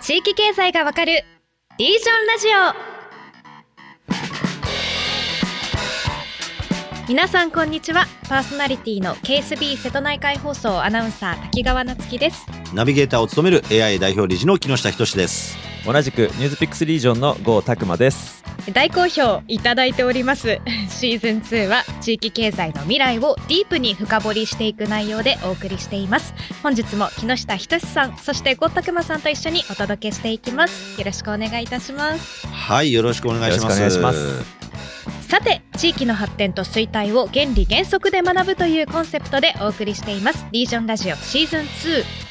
地域経済がわかるリージョンラジオ。皆さんこんにちは。パーソナリティの KSB 瀬戸内海放送アナウンサー滝川夏樹です。ナビゲーターを務める AI 代表理事の木下仁です。同じくニュースピックスリージョンの郷拓馬です。大好評いただいております。シーズン2は地域経済の未来をディープに深掘りしていく内容でお送りしています。本日も木下仁さんそして郷拓馬さんと一緒にお届けしていきます。よろしくお願いいたします。はいよろしくお願いしますさて地域の発展と衰退を原理原則で学ぶというコンセプトでお送りしています。リージョンラジオシーズン2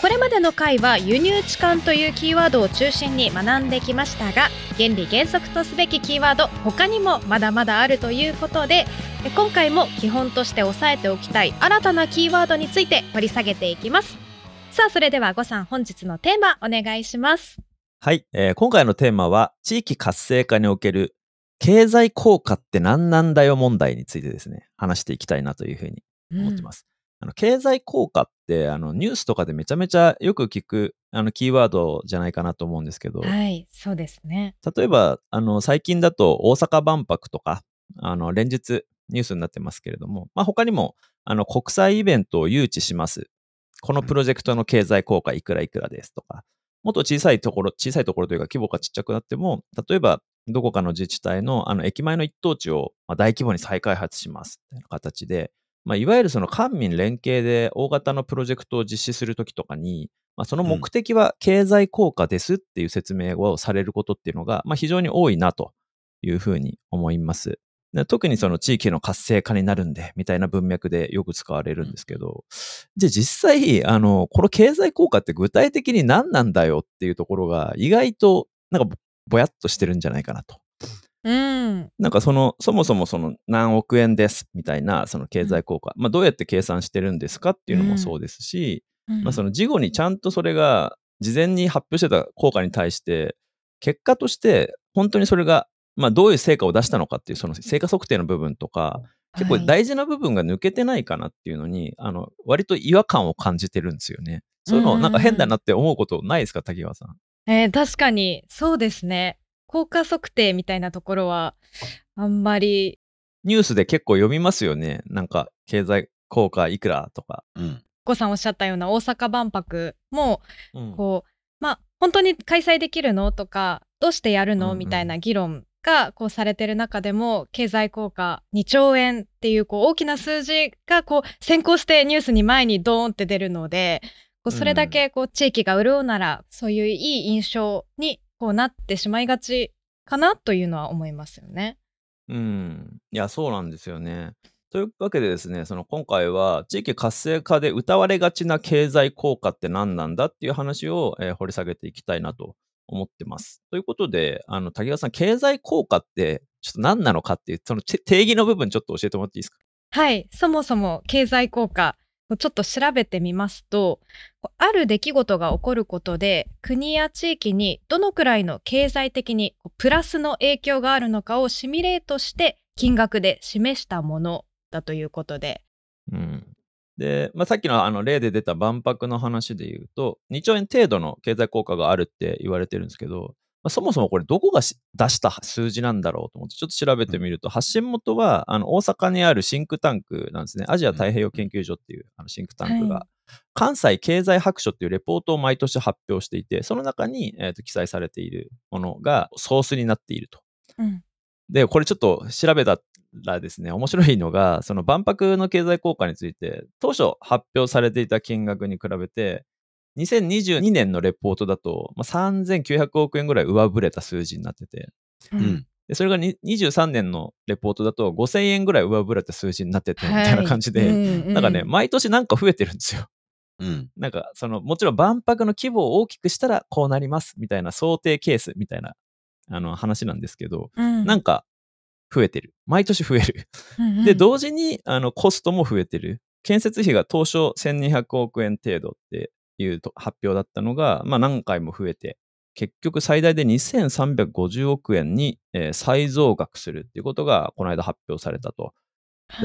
これまでの回は輸入置換というキーワードを中心に学んできましたが原理原則とすべきキーワード他にもまだまだあるということで今回も基本として押さえておきたい新たなキーワードについて掘り下げていきます。さあそれでは呉さん本日のテーマお願いします。はい、えー、今回のテーマは地域活性化における経済効果って何なんだよ問題についてですね話していきたいなというふうに思ってます、あの経済効果ってあのニュースとかでめちゃめちゃよく聞くあのキーワードじゃないかなと思うんですけど、はい、そうですね。例えばあの最近だと大阪万博とかあの連日ニュースになってますけれども、まあ、他にもあの国際イベントを誘致します。このプロジェクトの経済効果いくらいくらですとか、もっと小さいところ、小さいところというか規模がちっちゃくなっても、例えばどこかの自治体のあの駅前の一等地を大規模に再開発しますっていう形で、まあ、いわゆるその官民連携で大型のプロジェクトを実施するときとかに、まあ、その目的は経済効果ですっていう説明をされることっていうのが、まあ、非常に多いなというふうに思います。特にその地域の活性化になるんで、みたいな文脈でよく使われるんですけど、じゃあ実際、あの、この経済効果って具体的に何なんだよっていうところが意外となんかぼやっとしてるんじゃないかなと。うん、なんかその、そもそもその何億円ですみたいなその経済効果、うん、まあどうやって計算してるんですかっていうのもそうですし、うん、まあその事後にちゃんとそれが事前に発表してた効果に対して、結果として本当にそれが、まあどういう成果を出したのかっていうその成果測定の部分とか、結構大事な部分が抜けてないかなっていうのに、はい、あの、割と違和感を感じてるんですよね。そういうのなんか変だなって思うことないですか、滝川さん？えー、確かに、そうですね。効果測定みたいなところは、あんまり。ニュースで結構読みますよね。なんか、経済効果いくらとか。うん。ごさんおっしゃったような大阪万博も、こう、まあ、本当に開催できるのとか、どうしてやるのみたいな議論がこうされてる中でも経済効果2兆円っていうこう大きな数字がこう先行してニュースに前にドーンって出るのでこうそれだけこう地域が潤うならそういういい印象にこうなってしまいがちかなというのは思いますよね。うん。いや、そうなんですよね。というわけでですね、その今回は地域活性化で歌われがちな経済効果って何なんだっていう話を、えー、掘り下げていきたいなと思ってます。ということで、あの、滝川さん、経済効果ってちょっと何なのかっていう、その定義の部分ちょっと教えてもらっていいですか？はい。そもそも経済効果、ちょっと調べてみますとある出来事が起こることで国や地域にどのくらいの経済的にプラスの影響があるのかをシミュレートして金額で示したものだということで。うんで、まあ、さっきのあの例で出た万博の話で言うと2兆円程度の経済効果があるって言われてるんですけどまあ、そもそもこれどこが出した数字なんだろうと思ってちょっと調べてみると、発信元はあの大阪にあるシンクタンクなんですね。アジア太平洋研究所っていうあのシンクタンクが、関西経済白書っていうレポートを毎年発表していて、その中に、えー、と記載されているものがソースになっていると。うん、で、これちょっと調べたらですね、面白いのが、その万博の経済効果について、当初発表されていた金額に比べて、2022年のレポートだと、まあ、3900億円ぐらい上振れた数字になってて、うん、でそれが23年のレポートだと5000円ぐらい上振れた数字になってて、みたいな感じで、うんうん、なんかね、毎年なんか増えてるんですよ。うん、なんか、その、もちろん万博の規模を大きくしたらこうなりますみたいな想定ケースみたいなあの話なんですけど、うん、なんか増えてる。毎年増える。うんうん、で、同時にあのコストも増えてる。建設費が当初1200億円程度っていう発表だったのが、まあ、何回も増えて、結局最大で2350億円に、えー、再増額するっていうことがこの間発表されたと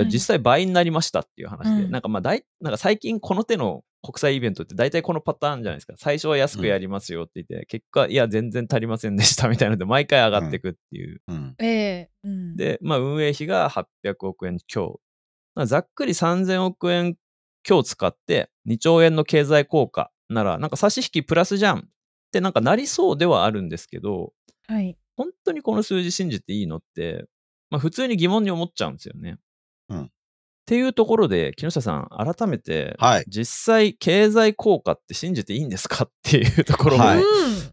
実際倍になりましたっていう話で、うんなんかまあ大、なんか最近この手の国際イベントって大体このパターンじゃないですか。最初は安くやりますよって言って、結果、いや、全然足りませんでしたみたいなので、毎回上がっていくっていう。うん。ええうん、で、まあ、運営費が800億円強。まあざっくり3000億円強使って2兆円の経済効果なら、なんか差し引きプラスじゃんってなんかなりそうではあるんですけど、はい。本当にこの数字信じていいのって、まあ、普通に疑問に思っちゃうんですよね。うん。っていうところで、木下さん、改めて、はい。実際、経済効果って信じていいんですかっていうところも、はい。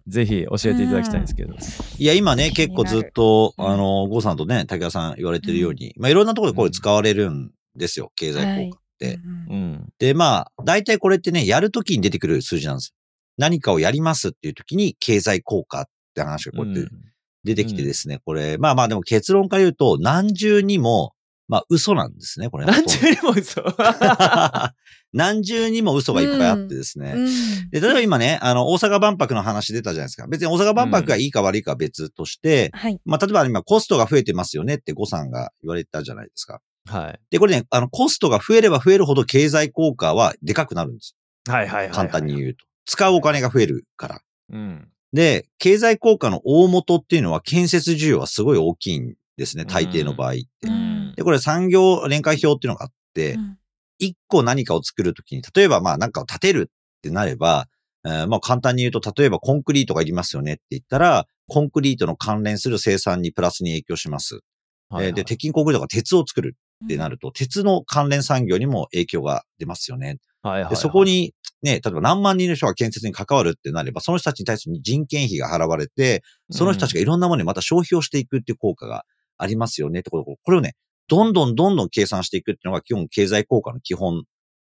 ぜひ教えていただきたいんですけど。いや、今ね、結構ずっと、うん。あの、郷さんとね、竹谷さん言われてるように、まあ、いろんなところでこれ使われるんですよ、経済効果。って。うんうん。で、まあ、大体これってね、やるときに出てくる数字なんですよ。何かをやりますっていうときに、経済効果って話がこうやって出てきてですね、これ、まあまあでも結論から言うと、何重にも、まあ嘘なんですね、これ。何十にも嘘。何重にも嘘がいっぱいあってですね。うんで、例えば今ね、あの、大阪万博の話出たじゃないですか。別に大阪万博がいいか悪いかは別として、はい。まあ、例えば今コストが増えてますよねって呉さんが言われたじゃないですか。はい。で、これね、あの、コストが増えれば増えるほど経済効果はでかくなるんです。はいはいはい。簡単に言うと。使うお金が増えるから。うん。で、経済効果の大元っていうのは建設需要はすごい大きいんですね、大抵の場合って。うんで、これ産業連会表っていうのがあってう、ん一個何かを作るときに、例えばまあ何かを建てるってなれば、えーまあ簡単に言うと、例えばコンクリートがいりますよねって言ったら、コンクリートの関連する生産にプラスに影響します。はいはいえーで、鉄筋コンクリートが鉄を作るってなると、鉄の関連産業にも影響が出ますよね。はいはいはいで、そこ、に、ね、例えば何万人の人が建設に関わるってなれば、その人たちに対する人件費が払われて、その人たちがいろんなものにまた消費をしていくっていう効果がありますよねってことこれをね、どんどんどんどん計算していくっていうのが基本経済効果の基本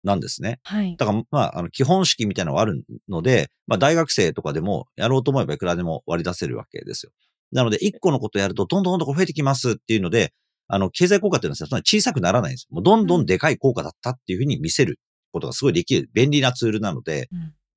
なんですね。はい。だから、まあ、あの、基本式みたいなのがあるので、まあ、大学生とかでもやろうと思えばいくらでも割り出せるわけですよ。なので、一個のことやると、どんどんどんどん増えてきますっていうので、あの、経済効果っていうのはそんな小さくならないんですよ。もうどんどんでかい効果だったっていうふうに見せることがすごいできる、便利なツールなので、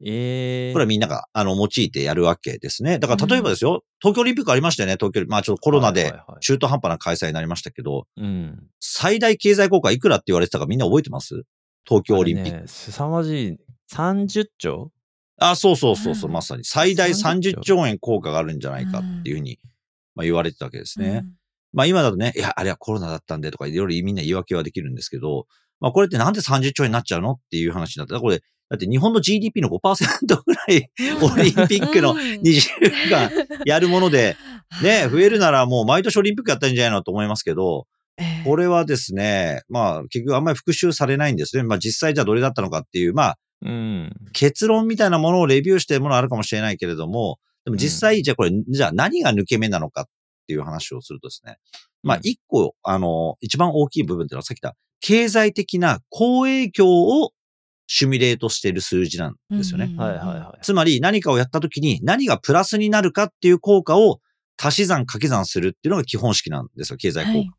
ええこれはみんなが、あの、用いてやるわけですね。だから、例えばですよ、東京オリンピックありましたよね、東京、まあちょっとコロナで中途半端な開催になりましたけど、うん。最大経済効果いくらって言われてたかみんな覚えてます？東京オリンピック。ね凄まじい。30兆あ、そうそうそうそう、うんまさに。最大30 30兆円効果があるんじゃないかっていうふうに、まあ、言われてたわけですね。うんまあ今だとね、いや、あれはコロナだったんでとか、いろいろみんな言い訳はできるんですけど、まあこれってなんで30兆円になっちゃうのっていう話になったら、これ、だって日本の GDP の5%ぐらいオリンピックのうん20週間やるもので、ね、増えるならもう毎年オリンピックやったんじゃないのと思いますけど、ええこれはですね、まあ結局あんまり復習されないんですね。まあ実際じゃあどれだったのかっていう、まあうん。結論みたいなものをレビューしてるものはあるかもしれないけれども、でも実際、じゃあこれ、じゃあ何が抜け目なのかっていう話をするとですね、まあうん一個、あの、一番大きい部分っていうのはさっき言った、経済的な好影響をシミュレートしている数字なんですよね。うんはいはいはい。つまり何かをやった時に何がプラスになるかっていう効果を足し算掛け算するっていうのが基本式なんですよ、経済効果。はい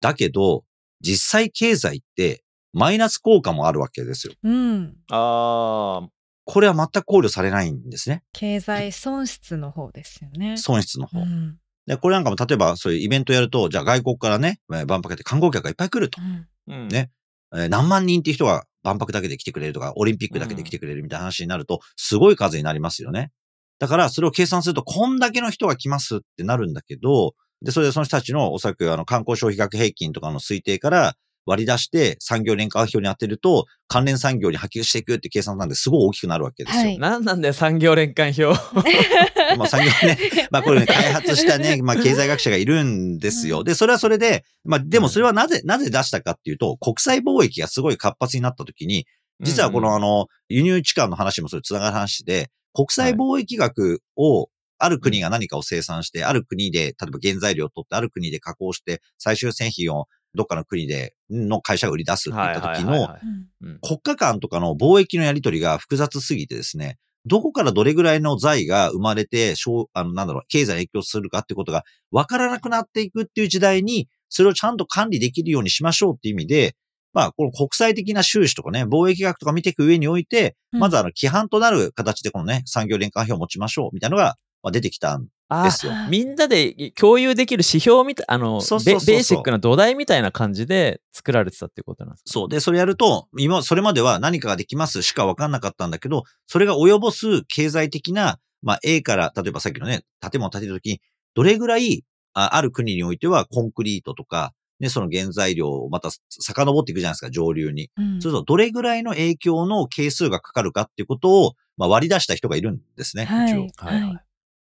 だけど、実際経済ってマイナス効果もあるわけですよ。うん。ああ、これは全く考慮されないんですね。経済損失の方ですよね。損失の方。うんで、これなんかも例えばそういうイベントやると、じゃあ外国からね、えー万博やって観光客がいっぱい来ると。うんうん。ねえー何万人っていう人が万博だけで来てくれるとか、オリンピックだけで来てくれるみたいな話になると、すごい数になりますよね。だから、それを計算すると、こんだけの人が来ますってなるんだけど、で、それでその人たちのおそらくあの観光消費額平均とかの推定から割り出して産業連関表に当てると、関連産業に波及していくって計算なんですごい大きくなるわけですよ。はいなんなんだよ、産業連関表。まあ産業ね、まあこれね、開発したね、まあ経済学者がいるんですよ。で、それはそれで、まあでもそれはなぜ、なぜ出したかっていうと、国際貿易がすごい活発になった時に、実はこのあの、輸入地間の話もそれつながる話で、国際貿易額を、ある国が何かを生産して、ある国で、例えば原材料を取って、ある国で加工して、最終製品をどっかの国で、の会社が売り出すっていった時の、国家間とかの貿易のやり取りが複雑すぎてですね、どこからどれぐらいの財が生まれて、あの、なんだろう、経済に影響するかってことが分からなくなっていくっていう時代に、それをちゃんと管理できるようにしましょうっていう意味で、まあ、この国際的な収支とかね、貿易額とか見ていく上において、うん。まずあの、規範となる形でこのね、産業連関表を持ちましょうみたいなのが、まあ、出てきたんあですよ。あみんなで共有できる指標みたいあのそうそうそうそうベベーシックな土台みたいな感じで作られてたってことなんですかそう。で、それやると、今、それまでは何かができますしか分かんなかったんだけど、それが及ぼす経済的な、まあ A から、例えばさっきのね、建物を建てるときに、どれぐらいあある国においてはコンクリートとか、ね、その原材料をまた遡っていくじゃないですか、上流に。うんそうすると、どれぐらいの影響の係数がかかるかっていうことを、まあ、割り出した人がいるんですね。はいはいはい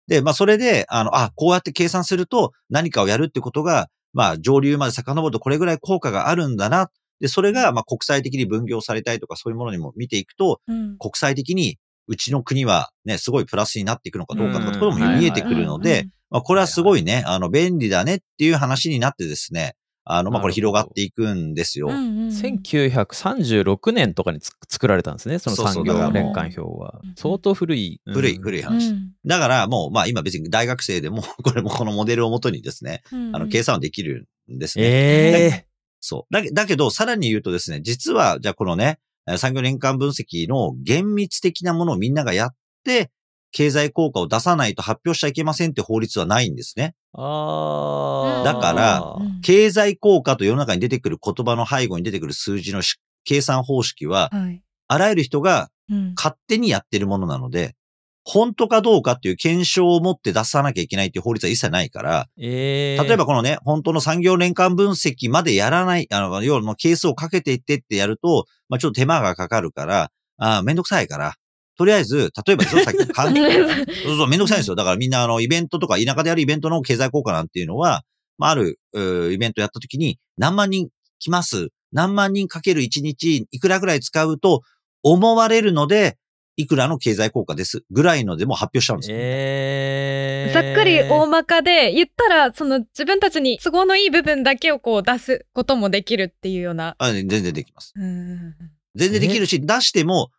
で、まあ、それで、あの、あ、こうやって計算すると何かをやるってことが、まあ、上流まで遡るとこれぐらい効果があるんだな。で、それが、まあ、国際的に分業されたりとかそういうものにも見ていくと、うん。国際的にうちの国はね、すごいプラスになっていくのかどうかとか、うん。ところも見えてくるので、まあ、これはすごいね、あの、便利だねっていう話になってですね、あの、まあ、これ広がっていくんですよ。うんうんうん1936年とかにつ作られたんですね、その産業年間表はうん。相当古い。うん古い、古い話。だからもう、まあ今別に大学生でも、これもこのモデルをもとにですね、あの、計算はできるんですね。えそう。だけだけど、さらに言うとですね、実は、じゃあこのね、えー産業年間分析の厳密的なものをみんながやって、経済効果を出さないと発表しちゃいけませんって法律はないんですね。ー、あー。だからうん。経済効果と世の中に出てくる言葉の背後に出てくる数字のし計算方式は、はい。あらゆる人がうん。勝手にやってるものなので、本当かどうかっていう検証を持って出さなきゃいけないっていう法律は一切ないから、えー、例えばこのね、本当の産業年間分析までやらない、あの、要は係数をかけていってってやると、まあちょっと手間がかかるから、あーめんどくさいから、とりあえず、例えばですよ、さっき そうそう、めんどくさいんですよ。だからみんな、あの、イベントとか、田舎でやるイベントの経済効果なんていうのは、まあ、ある、イベントやった時に、何万人来ます。何万人かける1日、いくらぐらい使うと思われるので、いくらの経済効果です。ぐらいのでも発表しちゃうんですよ。えー、ざっくり大まかで言ったらその自分たちに都合のいい部分だけをこう出すこともできるっていうような。あ全然できます。うん全然できるし、出しても、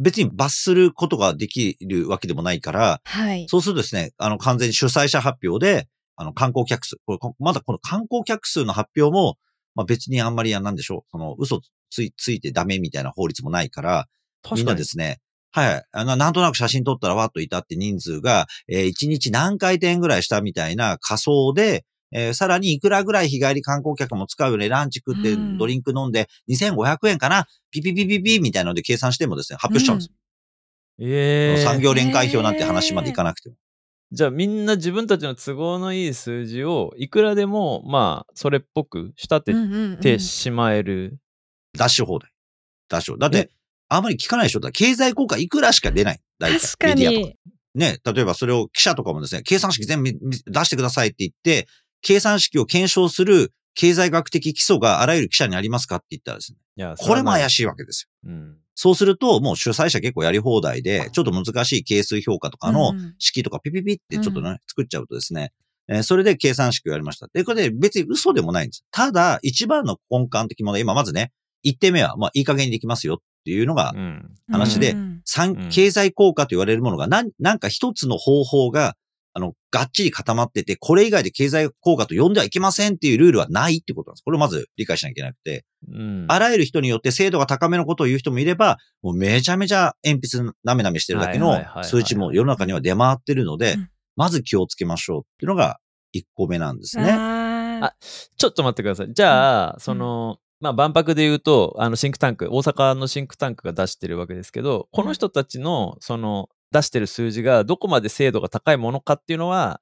別に罰することができるわけでもないから、はい。そうするとですね、あの、完全に主催者発表で、あの、観光客数、これ、こまだこの観光客数の発表も、まあ別にあんまりや、なんでしょう、その、嘘つい、ついてダメみたいな法律もないから、みんなですね、はい。あの、なんとなく写真撮ったらわっといたって人数が、えー、1日何回転ぐらいしたみたいな仮想で、えーさらにいくらぐらい日帰り観光客も使うよね、ランチ食ってうんドリンク飲んで2500円かな、ピピピピピみたいなので計算してもですね、発表しちゃうんですよ。えー、産業連会表なんて話までいかなくても。じゃあみんな自分たちの都合のいい数字をいくらでもまあそれっぽく仕立てうんうんうんてしまえる。ダッシュ放題。ダッシュ。だっえ？て、あんまり聞かないでしょ？だ経済効果いくらしか出ない。大体確かメディアとかに。ね、例えばそれを記者とかもですね、計算式全部み出してくださいって言って、計算式を検証する経済学的基礎があらゆる記者にありますかって言ったらですね、いやこれも怪い。しいわけですよ。うん。そうすると、もう主催者結構やり放題で、ちょっと難しい係数評価とかのうんうん式とかピピピってちょっとね、作っちゃうとですね、えーそれで計算式をやりました。で、これで別に嘘でもないんです。ただ、一番の根幹的問題、今まずね、1点目は、まあ、いい加減にできますよっていうのが、うん。話でうん経済効果と言われるものが、なん、なんか一つの方法が、あの、がっちり固まってて、これ以外で経済効果と呼んではいけませんっていうルールはないってことなんです。これをまず理解しなきゃいけなくて、うん。あらゆる人によって精度が高めのことを言う人もいれば、もうめちゃめちゃ鉛筆なめなめしてるだけの数値も世の中には出回ってるのでうん、まず気をつけましょうっていうのが1個目なんですね。ああちょっと待ってください。じゃあ、その、まあ、万博で言うと、あの、シンクタンク、大阪のシンクタンクが出してるわけですけど、この人たちの、その、出してる数字がどこまで精度が高いものかっていうのは、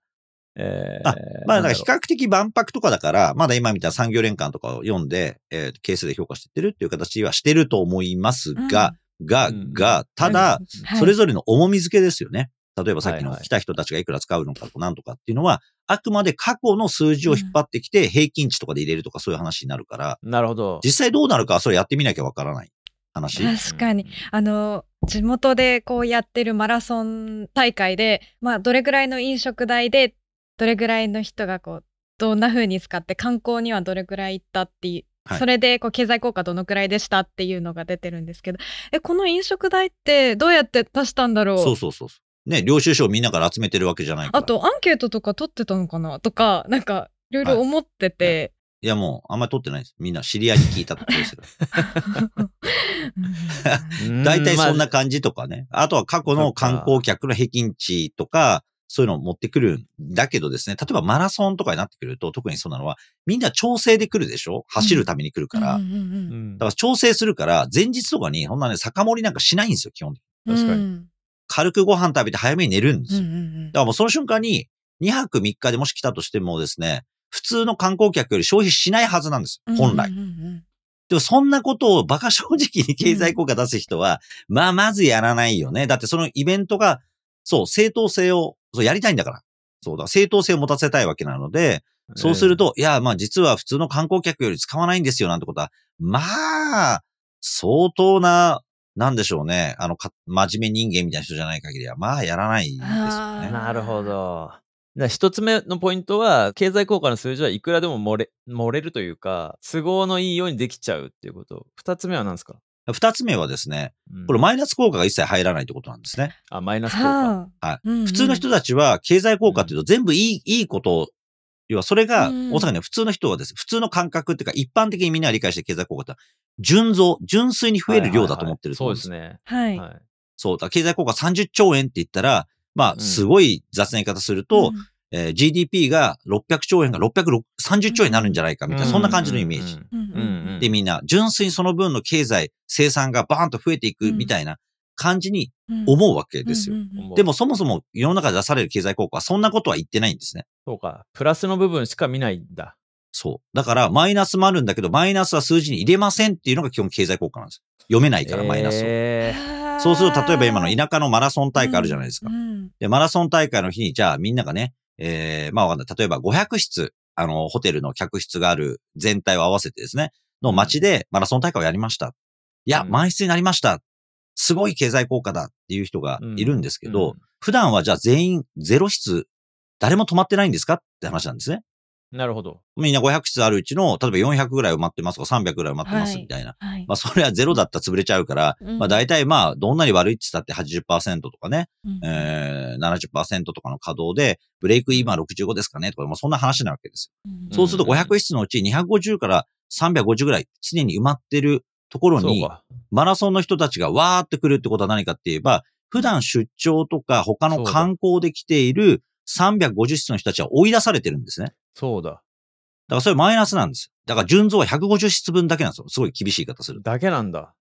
えー、あまあ、比較的万博とかだから、まだ今みたいな産業連関とかを読んで、えー、ケースで評価してってるっていう形はしてると思いますが、が、うん。が、ただ、はい。それぞれの重み付けですよね。例えばさっきの来た人たちがいくら使うのかとなんとかっていうのは、あくまで過去の数字を引っ張ってきて平均値とかで入れるとかそういう話になるから、うなるほど。実際どうなるかはそれやってみなきゃわからない話。確かに。あの地元でこうやってるマラソン大会で、まあ、どれぐらいの飲食代でどれぐらいの人がこうどんな風に使って観光にはどれぐらい行ったっていう、はいそれでこう経済効果どのくらいでしたっていうのが出てるんですけどえこの飲食代ってどうやって出したんだろう？そうそうそう。ね、領収書をみんなから集めてるわけじゃないから。あとアンケートとか取ってたのかな？とかなんかいろいろ思ってて、いやもう、あんまり取ってないです。みんな知り合いに聞いたところですよ。大体そんなまあ。感じとかね。あとは過去の観光客の平均値とか、そういうのを持ってくるんだけどですね、例えばマラソンとかになってくると、特にそうなのは、みんな調整で来るでしょ？走るために来るから。うん。うんうんうんだから調整するから、前日とかに、ほんなね、酒盛りなんかしないんですよ、基本的に。確かに。うん。軽くご飯食べて早めに寝るんですよ。うんうんだからもうその瞬間に、2泊3日でもし来たとしてもですね、普通の観光客より消費しないはずなんですよ、本来。うんうんうんでもそんなことをバカ正直に経済効果出す人は、まあまずやらないよね。だってそのイベントが、そう、正当性を、そう、やりたいんだから。そうだ、正当性を持たせたいわけなので、そうすると、いや、まあ実は普通の観光客より使わないんですよなんてことは、まあ、相当な、なんでしょうね。あの、か真面目人間みたいな人じゃない限りは、まあやらないですよあね。なるほど。一つ目のポイントは、経済効果の数字はいくらでも漏れ、漏れるというか、都合のいいようにできちゃうっていうこと。二つ目は何ですか、二つ目はですね、うんこれマイナス効果が一切入らないってことなんですね。あ、マイナス効果。はい。うんうん普通の人たちは経済効果っていうと全部いい、いいことを、要はそれが、うん大阪ね、普通の人はです。普通の感覚っていうか、一般的にみんなが理解してる経済効果って純増、純粋に増える量だと思ってると思うんです。はいはいはいそうはい。ですね。はい。そうだ、経済効果30兆円って言ったら、まあ、うんすごい雑な言い方すると、えー GDP が600兆円が630兆円になるんじゃないかみたいな、そんな感じのイメージ。で、みんな、純粋にその分の経済、生産がバーンと増えていくみたいな感じにうん思うわけですよ。うんうんうんでもそもそも世の中で出される経済効果はそんなことは言ってないんですね。そうか。プラスの部分しか見ないんだ。そう。だから、マイナスもあるんだけど、マイナスは数字に入れませんっていうのが基本経済効果なんです。読めないから、マイナスを。えそうすると、例えば今の田舎のマラソン大会あるじゃないですかう。んで、マラソン大会の日に、じゃあみんながね、えー、まあわかんない。例えば500室、あの、ホテルの客室がある全体を合わせてですね、の街でマラソン大会をやりました。いや、うん満室になりました。すごい経済効果だっていう人がいるんですけど、うん普段はじゃあ全員ゼロ室、誰も泊まってないんですかって話なんですね。なるほど。みんな500室あるうちの、例えば400ぐらい埋まってますとか300ぐらい埋まってますはいみたいな。はいまあそれはゼロだったら潰れちゃうから、うんまあ大体まあどんなに悪いって言ったって80%とかね、うんえー、70%とかの稼働で、ブレイク今65ですかねとか、まあそんな話なわけですよ。うんそうするとうん500室のうち250から350ぐらい常に埋まってるところに。マラソンの人たちがわーって来るってことは何かって言えば、普段出張とか他の観光で来ている350室の人たちは追い出されてるんですね。そうだ。だからそれマイナスなんです。だから純増は150室分だけなんですよ。すごい厳しい言い方すると。だけなんだ。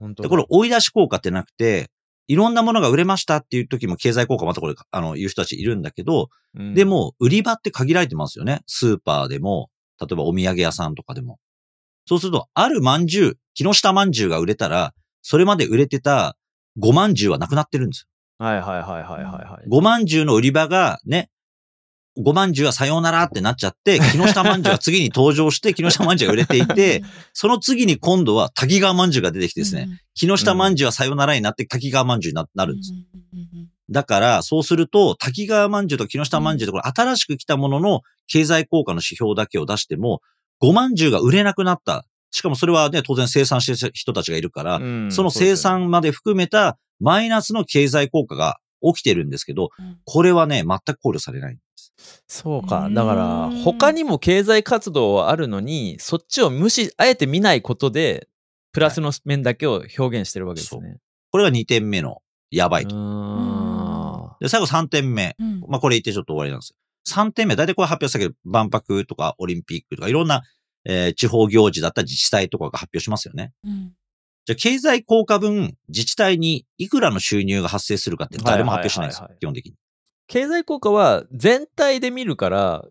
本当で、だこれ追い出し効果ってなくて、いろんなものが売れましたっていう時も経済効果またこれ、あの、言う人たちいるんだけど、うんでも、売り場って限られてますよね。スーパーでも、例えばお土産屋さんとかでも。そうすると、ある饅頭、木下饅頭が売れたら、それまで売れてた5饅頭はなくなってるんですはいはいはいはいはいはい。よ。5饅頭の売り場がね、5饅頭はさようならってなっちゃって、木下饅頭が次に登場して、木下饅頭が売れていて、その次に今度は滝川饅頭が出てきてですね、木下饅頭はさようならになって滝川饅頭にななるんです。うんうんうんだから、そうすると、滝川饅頭と木下饅頭とこれ新しく来たものの経済効果の指標だけを出しても、5饅頭が売れなくなった。しかもそれはね、当然生産してる人たちがいるから、うんその生産まで含めたマイナスの経済効果が起きてるんですけど、うんこれはね、全く考慮されない。そうか。うんだから、他にも経済活動はあるのに、そっちを無視、あえて見ないことで、プラスの面だけを表現してるわけですね。これが2点目のやばいと。で、最後3点目。うんまあ、これ言ってちょっと終わりなんですよ。3点目、大体これ発表したけど、万博とかオリンピックとかいろんな、えー地方行事だったり自治体とかが発表しますよね。うんじゃあ、経済効果分、自治体にいくらの収入が発生するかって誰も発表しないんですよ。基本的に。経済効果は全体で見るから、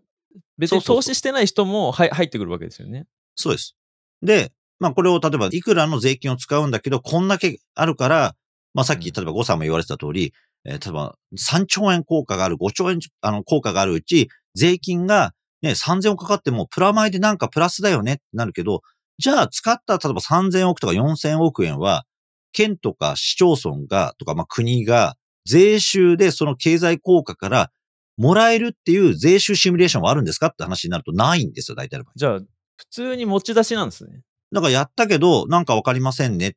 別に投資してない人も入入ってくるわけですよね。そうです。で、まあ、これを例えば、いくらの税金を使うんだけど、こんだけあるから、まあ、さっき、うん例えば、誤差も言われてた通り、えー例えば、3兆円効果がある、5兆円、あの、効果があるうち、税金が、ね、3000億かかっても、プラマイでなんかプラスだよねってなるけど、じゃあ、使った、例えば3000億とか4000億円は、県とか市町村が、とか、まあ、国が、税収でその経済効果から、もらえるっていう税収シミュレーションはあるんですかって話になるとないんですよ、大体の場合。じゃあ、普通に持ち出しなんですね。だからやったけど、なんかわかりませんね。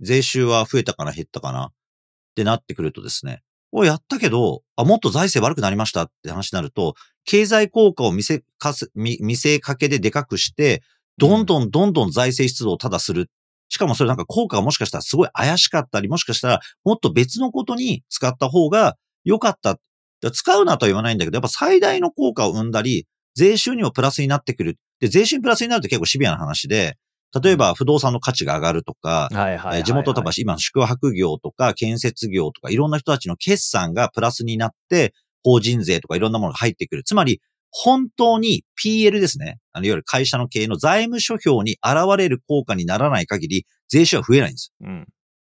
税収は増えたかな、減ったかな。ってなってくるとですね。おやったけど、あ、もっと財政悪くなりましたって話になると、経済効果を見せかす、見見せかけででかくして、どんどんどんどん財政出動をただする。しかもそれなんか効果がもしかしたらすごい怪しかったり、もしかしたらもっと別のことに使った方が良かった。使うなとは言わないんだけど、やっぱ最大の効果を生んだり、税収にもプラスになってくる。で、税収にプラスになると結構シビアな話で、例えば不動産の価値が上がるとか、地元例えば今宿泊業とか建設業とかいろんな人たちの決算がプラスになって、法人税とかいろんなものが入ってくる。つまり、本当に PL ですね。あの、いわゆる会社の経営の財務諸表に現れる効果にならない限り、税収は増えないんです。うん。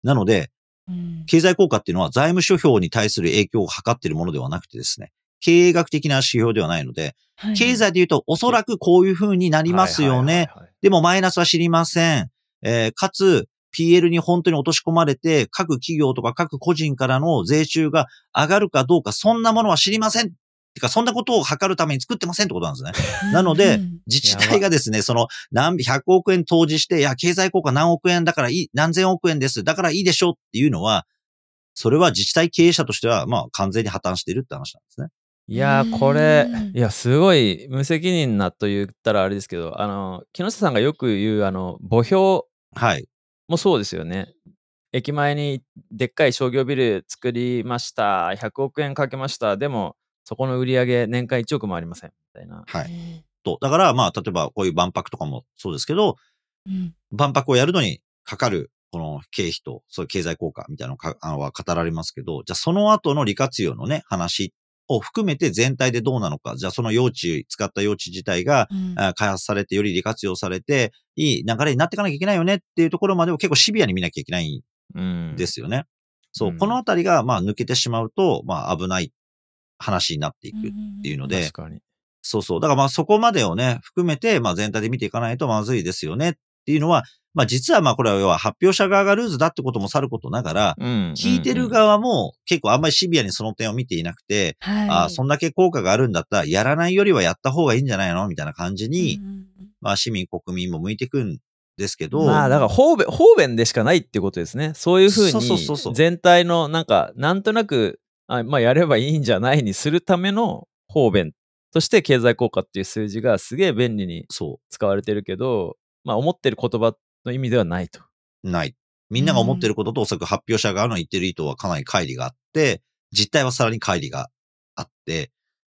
なので、うん経済効果っていうのは財務諸表に対する影響を測っているものではなくてですね、経営学的な指標ではないので、はい経済で言うとおそらくこういう風になりますよね。でもマイナスは知りません。えーかつ、PL に本当に落とし込まれて、各企業とか各個人からの税収が上がるかどうか、そんなものは知りません。てか、そんなことを測るために作ってませんってことなんですね。なのでうん自治体がですね、その、何、100億円投じして、いや、経済効果何億円だからいい、何千億円です。だからいいでしょうっていうのは、それは自治体経営者としては、まあ、完全に破綻しているって話なんですね。いやー、これうん、いや、すごい無責任なと言ったらあれですけど、あの、木下さんがよく言う、あの、墓標はい。もそうですよね。駅前にでっかい商業ビル作りました。100億円かけました。でも、そこの売り上げ年間1億もありません。みたいな。はい。と。だから、まあ、例えばこういう万博とかもそうですけど、うん万博をやるのにかかる、この経費と、そういう経済効果みたいなのは語られますけど、じゃあその後の利活用のね、話を含めて全体でどうなのか、じゃあその用地、使った用地自体が、うんあ開発されてより利活用されて、いい流れになっていかなきゃいけないよねっていうところまでを結構シビアに見なきゃいけないうん。んですよね。そう、うんこのあたりが、まあ抜けてしまうと、まあ危ない話になっていくっていうので、確かに。そうそう。だからまあそこまでをね、含めて、まあ全体で見ていかないとまずいですよね。っていうのは、まあ実はまあこれは要は発表者側がルーズだってこともさることながら、うん聞いてる側も結構あんまりシビアにその点を見ていなくて、はい。ああ、そんだけ効果があるんだったら、やらないよりはやった方がいいんじゃないの？みたいな感じに、うんうんまあ市民国民も向いてくんですけど、まあだから方便方便でしかないってことですね。そういうふうそうそうそうそう。に全体のなんかなんとなくあまあやればいいんじゃないにするための方便として経済効果っていう数字がすげえ便利にそ使われてるけど、まあ思ってる言葉の意味ではないと。う、ない。みんなが思ってることとおそらく発表者側の言ってる意図はかなり乖離があって、実態はさらに乖離があって、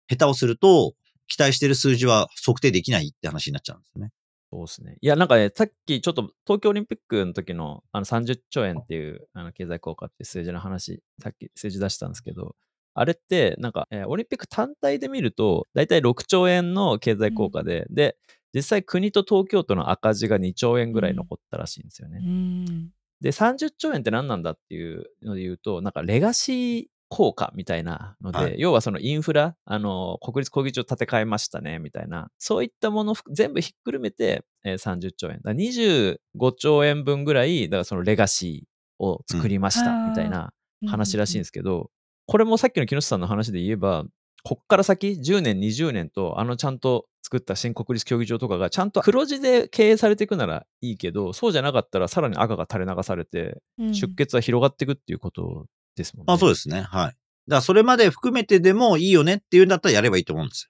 下手をすると、期待してる数字は測定できないって話になっちゃうんですよね。そうですね。いや、なんかね、さっきちょっと東京オリンピックの時のあの30兆円っていうあの経済効果っていう数字の話、さっき数字出したんですけど、あれって、なんか、えーオリンピック単体で見ると、だいたい6兆円の経済効果で、で、実際国と東京都の赤字が2兆円ぐらい残ったらしいんですよね。うんで、30兆円って何なんだっていうので言うと、なんかレガシー効果みたいなので、はい。要はそのインフラ、あの、国立国技場建て替えましたね、みたいな、そういったもの全部ひっくるめて、えー30兆円。だから25兆円分ぐらい、だからそのレガシーを作りました、うんみたいな話らしいんですけど、これもさっきの木下さんの話で言えば、こっから先10年、20年と、あのちゃんと作った新国立競技場とかがちゃんと黒字で経営されていくならいいけど、そうじゃなかったらさらに赤が垂れ流されて、うん。出血は広がっていくっていうことですもんね。まあそうですね。はい。だからそれまで含めてでもいいよねっていうんだったらやればいいと思うんです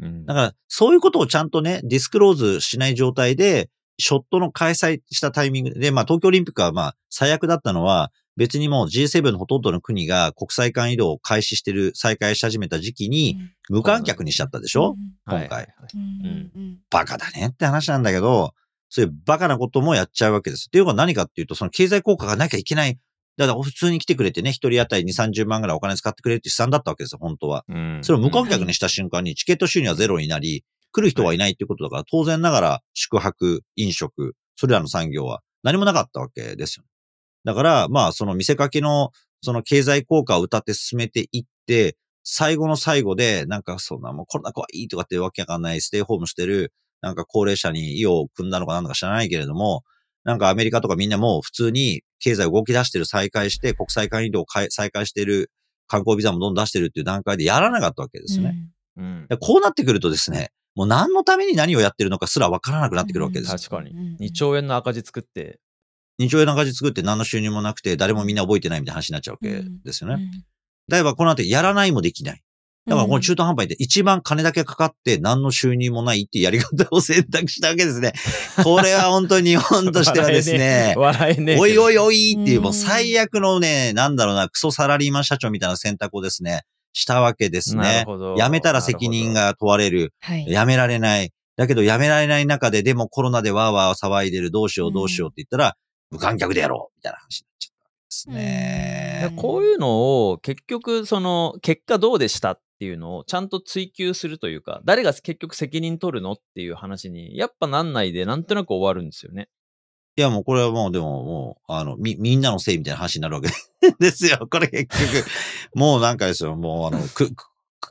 よ。うんだから、そういうことをちゃんとね、ディスクローズしない状態で、ショットの開催したタイミングで、まあ東京オリンピックはまあ最悪だったのは、別にもう G7 のほとんどの国が国際間移動を開始してる、再開し始めた時期に、無観客にしちゃったでしょ、今回はいうんバカだねって話なんだけど、そういうバカなこともやっちゃうわけです。っていうのは何かっていうと、その経済効果がなきゃいけない。だから普通に来てくれてね、一人当たり2、30万ぐらいお金使ってくれるって試算だったわけですよ、本当は。うんそれを無観客にした瞬間にチケット収入はゼロになり、来る人はいないっていうことだから、当然ながら宿泊、飲食、それらの産業は何もなかったわけですよ。だから、まあ、その見せかけの、その経済効果を歌って進めていって、最後の最後で、なんかそんなもうコロナ怖いとかってわけわかんないステイホームしてる、なんか高齢者に意を組んだのかなんだか知らないけれども、なんかアメリカとかみんなもう普通に経済動き出してる、再開して、国際間移動を開再開してる、観光ビザもどんどん出してるっていう段階でやらなかったわけですよね。うんでこうなってくるとですね、もう何のために何をやってるのかすらわからなくなってくるわけですよ。確かにうん。2兆円の赤字作って、2兆円の赤字作って何の収入もなくて誰もみんな覚えてないみたいな話になっちゃうわけですよね。うんだからこの後やらないもできない。だからこの中途半端で一番金だけかかって何の収入もないっていうやり方を選択したわけですね。これは本当に日本としてはですね、笑えねえ。おいおいおいっていううんもう最悪のね、なんだろうな、クソサラリーマン社長みたいな選択をですね、したわけですなねる。ほど。辞めたら責任が問われる。はい。辞められない。だけど辞められない中で、でもコロナでわーわー騒いでる、どうしようどうしようって言ったら、無観客でやろうみたいな話になっちゃったんですね。でこういうのを結局その結果どうでしたっていうのをちゃんと追求するというか誰が結局責任取るのっていう話にやっぱなんないでなんとなく終わるんですよね。いやもうこれはもうでももう、あの、み、みんなのせいみたいな話になるわけ ですよ。これ結局。もうなんかですよ。もうあの、く、く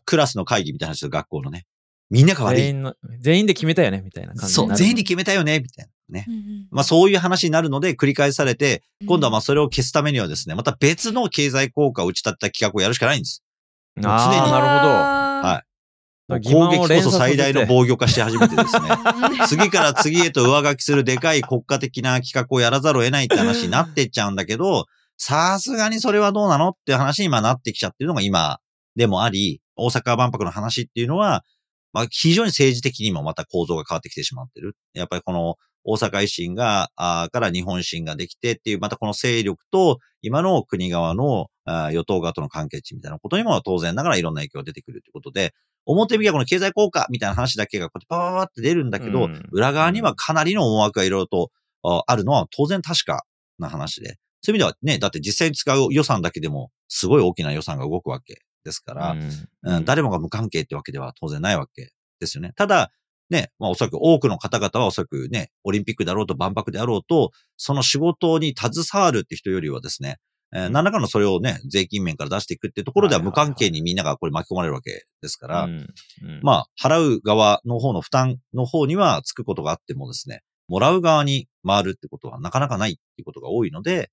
クラスの会議みたいな話です学校のね。みんなが悪い。全員の全員で決めたよねみたいな感じそう、になる。全員で決めたよね、みたいなね。うんうんまあそういう話になるので繰り返されて、今度はまあそれを消すためにはですね、また別の経済効果を打ち立てた企画をやるしかないんです。あ常にーなるほど。は攻撃こそ最大の防御化して始めてですね。い 次から次へと上書きするでかい国家的な企画をやらざるを得ないって話になってっちゃうんだけど、さすがにそれはどうなのって話に今なってきちゃってるのが今でもあり、大阪万博の話っていうのは、まあ非常に政治的にもまた構造が変わってきてしまってる。やっぱりこの大阪維新が、あーから日本維新ができてっていう、またこの勢力と今の国側のあー与党側との関係値みたいなことにも当然ながらいろんな影響が出てくるということで、表向きはこの経済効果みたいな話だけがこうやってパパパパって出るんだけど、うん裏側にはかなりの思惑がいろいろとああるのは当然確かな話で。そういう意味ではね、だって実際に使う予算だけでもすごい大きな予算が動くわけですから、うん誰もが無関係ってわけでは当然ないわけですよね。ただ、ね、まあおそらく多くの方々はおそらくね、オリンピックだろうと万博であろうと、その仕事に携わるって人よりはですね、えーうん何らかのそれをね、税金面から出していくっていうところでは無関係にみんながこれ巻き込まれるわけですから、うんうんまあ、払う側の方の負担の方にはつくことがあってもですね、もらう側に回るってことはなかなかないっていうことが多いので、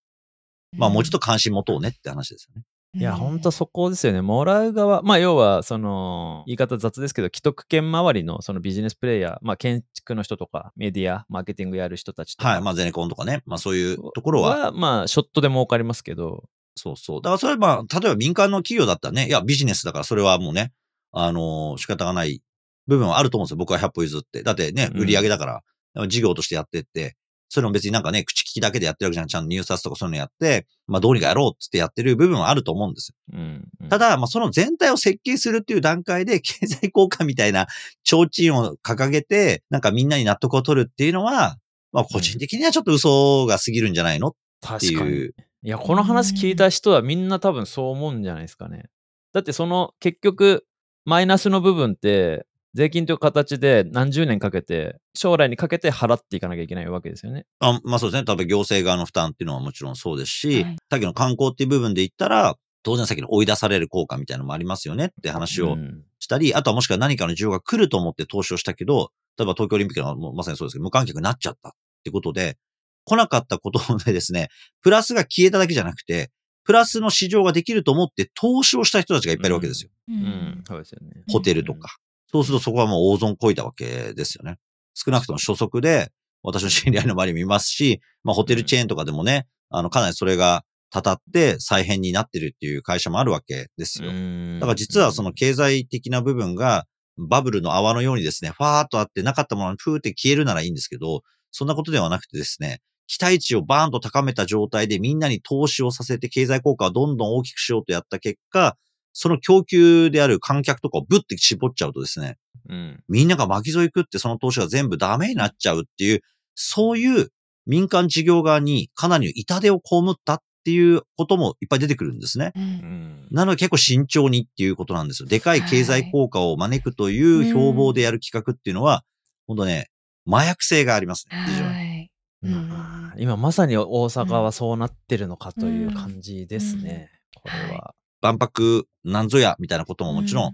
まあもうちょっと関心持とうねって話ですよね。いや、ほんとそこですよね。もらう側、まあ、要は、その、言い方雑ですけど、既得権周りのそのビジネスプレイヤー、まあ、建築の人とか、メディア、マーケティングやる人たちとか。はい。まあゼネコンとかね。まあそういうところは、まあ、ショットで儲かりますけど、そうそう。だからそれはまあ、例えば民間の企業だったらね、いや、ビジネスだからそれはもうね、あのー仕方がない部分はあると思うんですよ。僕は100歩譲って。だってね、うん売り上げだから、事業としてやってって、それも別になんかね、口利きだけでやってるわけじゃん。ちゃんと入札とかそういうのやって、まあどうにかやろうっつってやってる部分はあると思うんですよ。うん。うんた、だ、まあ、その全体を設計するっていう段階で、経済効果みたいな提灯を掲げて、なんかみんなに納得を取るっていうのは、まあ、個人的にはちょっと嘘が過ぎるんじゃないのって。いう。いや、この話聞いた人はみんな多分そう思うんじゃないですかね。だってその結局、マイナスの部分って、税金という形で何十年かけて、将来にかけて払っていかなきゃいけないわけですよね。あまあそうですね。多分行政側の負担っていうのはもちろんそうですし、はいさっきの観光っていう部分で言ったら、当然さっきの追い出される効果みたいなのもありますよねって話をうんしたり、あとはもしくは何かの需要が来ると思って投資をしたけど、例えば東京オリンピックのまさにそうですけど、無観客になっちゃったってことで、来なかったことでですね、プラスが消えただけじゃなくて、プラスの市場ができると思って投資をした人たちがいっぱいいるわけですよ。ううんん、そうですよね。ホテルとか。そうするとそこはもう大損こいたわけですよね。少なくとも初速で、私の知り合いの周りも見ますし、まあホテルチェーンとかでもね、あの、かなりそれがたたって再編になってるっていう会社もあるわけですよ。うんだから実はその経済的な部分がバブルの泡のようにですね、ファーっとあってなかったものにプーって消えるならいいんですけど、そんなことではなくてですね、期待値をバーンと高めた状態でみんなに投資をさせて経済効果をどんどん大きくしようとやった結果、その供給である観客とかをブッて絞っちゃうとですね、うん。みんなが巻き添え食ってその投資が全部ダメになっちゃうっていう、そういう民間事業側にかなりの痛手を被ったっていうこともいっぱい出てくるんですね。うんうんなので結構慎重にっていうことなんですよ。でかい経済効果を招くという標榜でやる企画っていうのは、本当ね、麻薬性がありますね。非常に。はい。うんまあ今まさに大阪はそうなってるのかという感じですね。これは。万博なんぞやみたいなことももちろん、う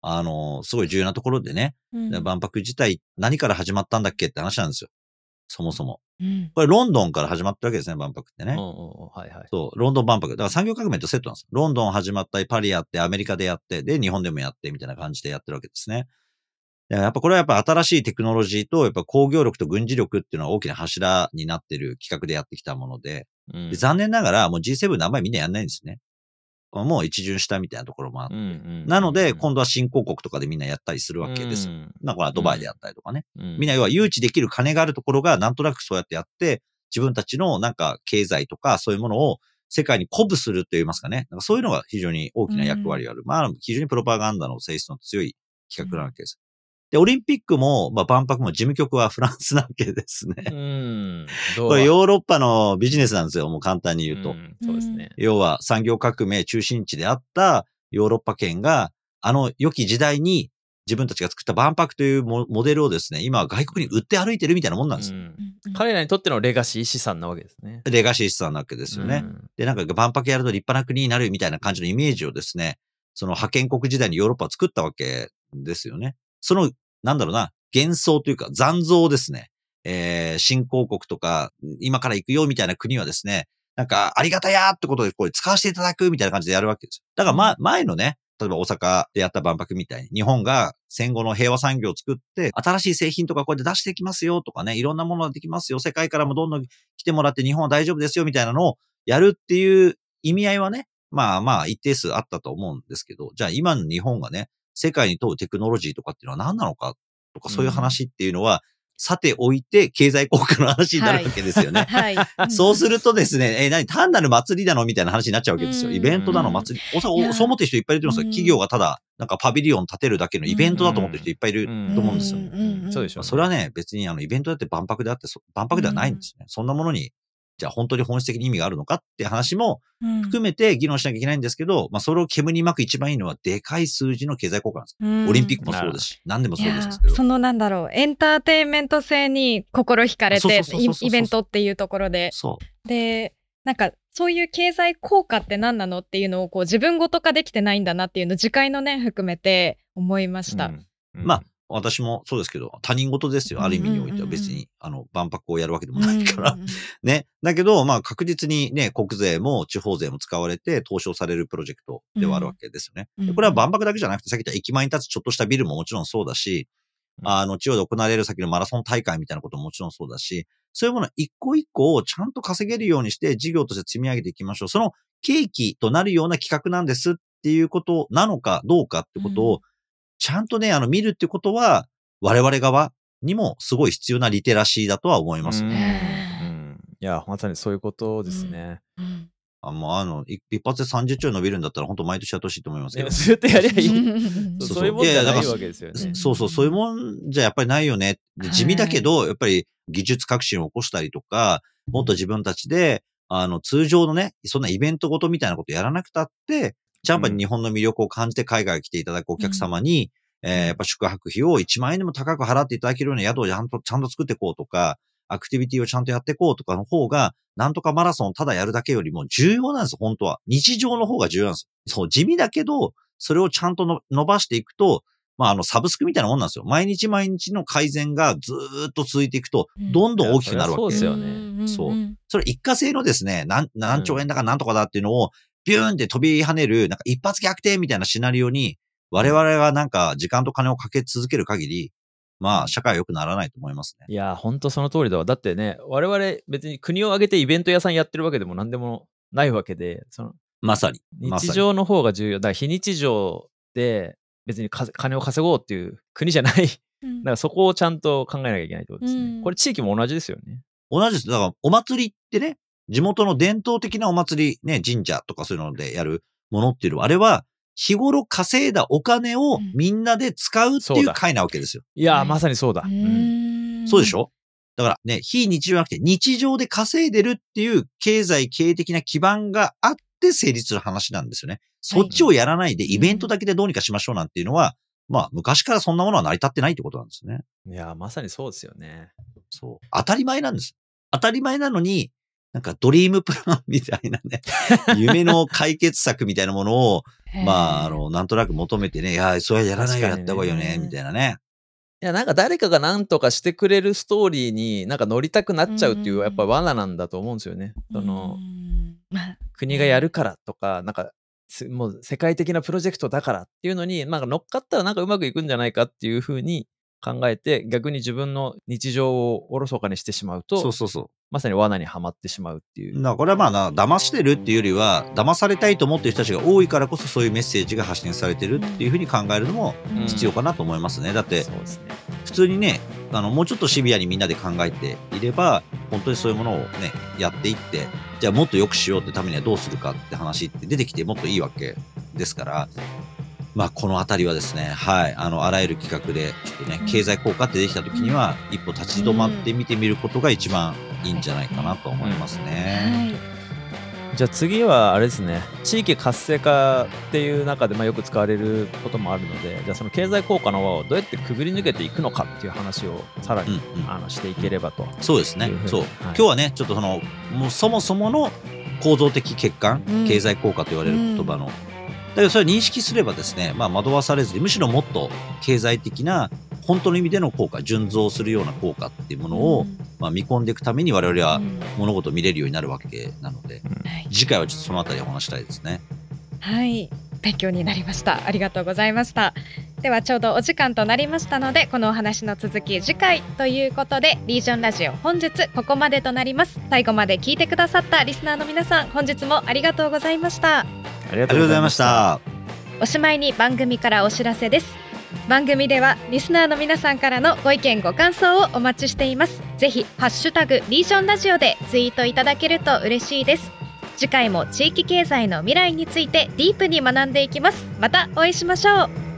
あの、すごい重要なところでね、うん万博自体何から始まったんだっけって話なんですよ。そもそも。うんこれロンドンから始まったわけですね、万博ってね。はいはい。そう、ロンドン万博。だから産業革命とセットなんですよ。ロンドン始まったり、パリやって、アメリカでやって、で、日本でもやって、みたいな感じでやってるわけですね。でやっぱこれはやっぱ新しいテクノロジーと、やっぱ工業力と軍事力っていうのは大きな柱になってる企画でやってきたもので、うんで残念ながらもう G7 のあんまりみんなやんないんですね。もう一巡したみたいなところもあって。うんうんなので、今度は新興国とかでみんなやったりするわけですよ。うんだからドバイでやったりとかね。うんみんな要は誘致できる金があるところがなんとなくそうやってやって、自分たちのなんか経済とかそういうものを世界に鼓舞すると言いますかね。なんかそういうのが非常に大きな役割がある。まあ、非常にプロパガンダの性質の強い企画なわけです。で、オリンピックも、まあ、万博も事務局はフランスなわけですね。うん。これヨーロッパのビジネスなんですよ。もう簡単に言うと。んそうですね。要は産業革命中心地であったヨーロッパ圏が、あの良き時代に自分たちが作った万博というモモデルをですね、今は外国に売って歩いてるみたいなもんなんですよ。うん彼らにとってのレガシー資産なわけですね。レガシー資産なわけですよね。うんで、なんか万博やると立派な国になるみたいな感じのイメージをですね、その覇権国時代にヨーロッパは作ったわけですよね。その、なんだろうな、幻想というか残像ですね。えー、新興国とか、今から行くよみたいな国はですね、なんか、ありがたやーってことで、これ使わせていただくみたいな感じでやるわけですよ。だから、ま、前のね、例えば大阪でやった万博みたいに、日本が戦後の平和産業を作って、新しい製品とかこうやって出していきますよとかね、いろんなものができますよ、世界からもどんどん来てもらって日本は大丈夫ですよみたいなのをやるっていう意味合いはね、まあまあ一定数あったと思うんですけど、じゃあ今の日本がね、世界に問うテクノロジーとかっていうのは何なのかとかそういう話っていうのは、さておいて経済効果の話になるわけですよね。はい。そうするとですね、え、何？単なる祭りだのみたいな話になっちゃうわけですよ。うん。イベントだの祭り。おそそう思ってる人いっぱいいると思うんですよ。うん。企業がただ、なんかパビリオン建てるだけのイベントだと思ってる人いっぱいいるうんと思うんですよ。そうでしょうね。それはね、別にあのイベントだって万博であって、そ万博ではないんですね。そんなものに、じゃあ本当に本質的に意味があるのかって話もうん含めて議論しなきゃいけないんですけど、まあそれを煙に巻く一番いいのはでかい数字の経済効果なんです。うんオリンピックもそうですし、何でもそうですけど。そのなんだろうエンターテインメント性に心惹かれてイイベントっていうところでそう。でなんかそういう経済効果って何なのっていうのをこう自分ごと化できてないんだなっていうのを次回のね含めて思いました。うんまあ、私もそうですけど、他人事ですよ。ある意味においては別に、あの、万博をやるわけでもないから。うん ね。だけど、まあ確実にね、国税も地方税も使われて投資されるプロジェクトではあるわけですよね。うんでこれは万博だけじゃなくて、さっき言った駅前に立つちょっとしたビルももちろんそうだし、うんあの、地方で行われる先のマラソン大会みたいなことももちろんそうだし、そういうもの一個一個をちゃんと稼げるようにして事業として積み上げていきましょう。その契機となるような企画なんですっていうことなのかどうかってことを、うんちゃんとね、あの、見るってことは、我々側にもすごい必要なリテラシーだとは思いますね。いや、まさにそういうことですね。うんあもうあの、い一発で30兆円伸びるんだったら、本当毎年やってほしいと思いますけどいや。ずっとやりゃいい。うんそうそうそういうもんじゃないわけですよね。そうそう、そういうもんじゃやっぱりないよね。で地味だけど、やっぱり技術革新を起こしたりとか、もっと自分たちで、あの、通常のね、そんなイベントごとみたいなことやらなくたって、ちゃんと日本の魅力を感じて海外に来ていただくお客様に、えーやっぱ宿泊費を1万円でも高く払っていただけるような宿をちゃんと、ちゃんと作っていこうとか、アクティビティをちゃんとやっていこうとかの方が、なんとかマラソンをただやるだけよりも重要なんですよ、本当は。日常の方が重要なんですよ。そう、地味だけど、それをちゃんとの伸ばしていくと、まあ、あの、サブスクみたいなもんなんですよ。毎日毎日の改善がずーっと続いていくと、どんどん大きくなるわけ。そうですよねそうんそれ一過性のですね、何、何兆円だか何とかだっていうのを、ビューンって飛び跳ねる、なんか一発逆転みたいなシナリオに、我々がなんか時間と金をかけ続ける限り、まあ、社会は良くならないと思いますね。いや、本当その通りだわ。だってね、我々別に国を挙げてイベント屋さんやってるわけでも何でもないわけで、そのまさに。まさに。日常の方が重要。だから非日常で別にか金を稼ごうっていう国じゃない。だからそこをちゃんと考えなきゃいけないってことですね。うんこれ地域も同じですよね。同じです。だから、お祭りってね、地元の伝統的なお祭り、ね、神社とかそういうのでやるものっていうのは、あれは、日頃稼いだお金をうんみんなで使うっていうう会なわけですよ。いやー、はいまさにそうだ。ううんんそうでしょ？だからね、非日常じゃなくて日常で稼いでるっていう経済経営的な基盤があって成立する話なんですよね。そっちをやらないでイベントだけでどうにかしましょうなんていうのは、まあ昔からそんなものは成り立ってないってことなんですね。いやー、まさにそうですよね。そう。当たり前なんです。当たり前なのに、なんかドリームプランみたいなね、夢の解決策みたいなものを、まあ、あの、なんとなく求めてね、いや、それはやらないよ、やった方がいいよね、みたいなね。いや、なんか誰かが何とかしてくれるストーリーになんか乗りたくなっちゃうっていう、うんやっぱ罠なんだと思うんですよね。その、国がやるからとか、なんか、すもう世界的なプロジェクトだからっていうのに、なんか乗っかったらなんかうまくいくんじゃないかっていうふうに考えて、逆に自分の日常をおろそかにしてしまうと、そうそうそう。まさに罠にはまってしまうっていう。だからこれはまあな、騙してるっていうよりは、騙されたいと思ってる人たちが多いからこそそういうメッセージが発信されてるっていうふうに考えるのもうん必要かなと思いますね。だってそうですね。普通にね、あの、もうちょっとシビアにみんなで考えていれば、本当にそういうものをね、やっていって、じゃあもっと良くしようってためにはどうするかって話って出てきてもっといいわけですから、まあこのあたりはですね、はい、あの、あらゆる企画で、ちょっとねうん、経済効果って出てきた時には、一歩立ち止まって見てみることが一番いいんじゃないかなと思いますね。じゃあ次はあれですね地域活性化っていう中でまあよく使われることもあるのでじゃあその経済効果の輪をどうやってくぐり抜けていくのかっていう話をさらに、うんうんあのしていければと。そうですねそう。はい今日はね、ちょっとその、もうそもそもの構造的欠陥、うん経済効果と言われる言葉の。だけどそれを認識すればですね、まあ惑わされずに、むしろもっと経済的な、本当の意味での効果、純増するような効果っていうものを、まあ、見込んでいくために我々はうん物事を見れるようになるわけなので、はい次回はちょっとそのあたりお話したいですね。はい、勉強になりました。ありがとうございました。ではちょうどお時間となりましたので、このお話の続き次回ということで、リージョンラジオ本日ここまでとなります。最後まで聞いてくださったリスナーの皆さん、本日もありがとうございました。ありがとうございまし。た。おしまいに番組からお知らせです番組ではリスナーの皆さんからのご意見ご感想をお待ちしていますぜひハッシュタグリージョンラジオでツイートいただけると嬉しいです次回も地域経済の未来についてディープに学んでいきますまたお会いしましょう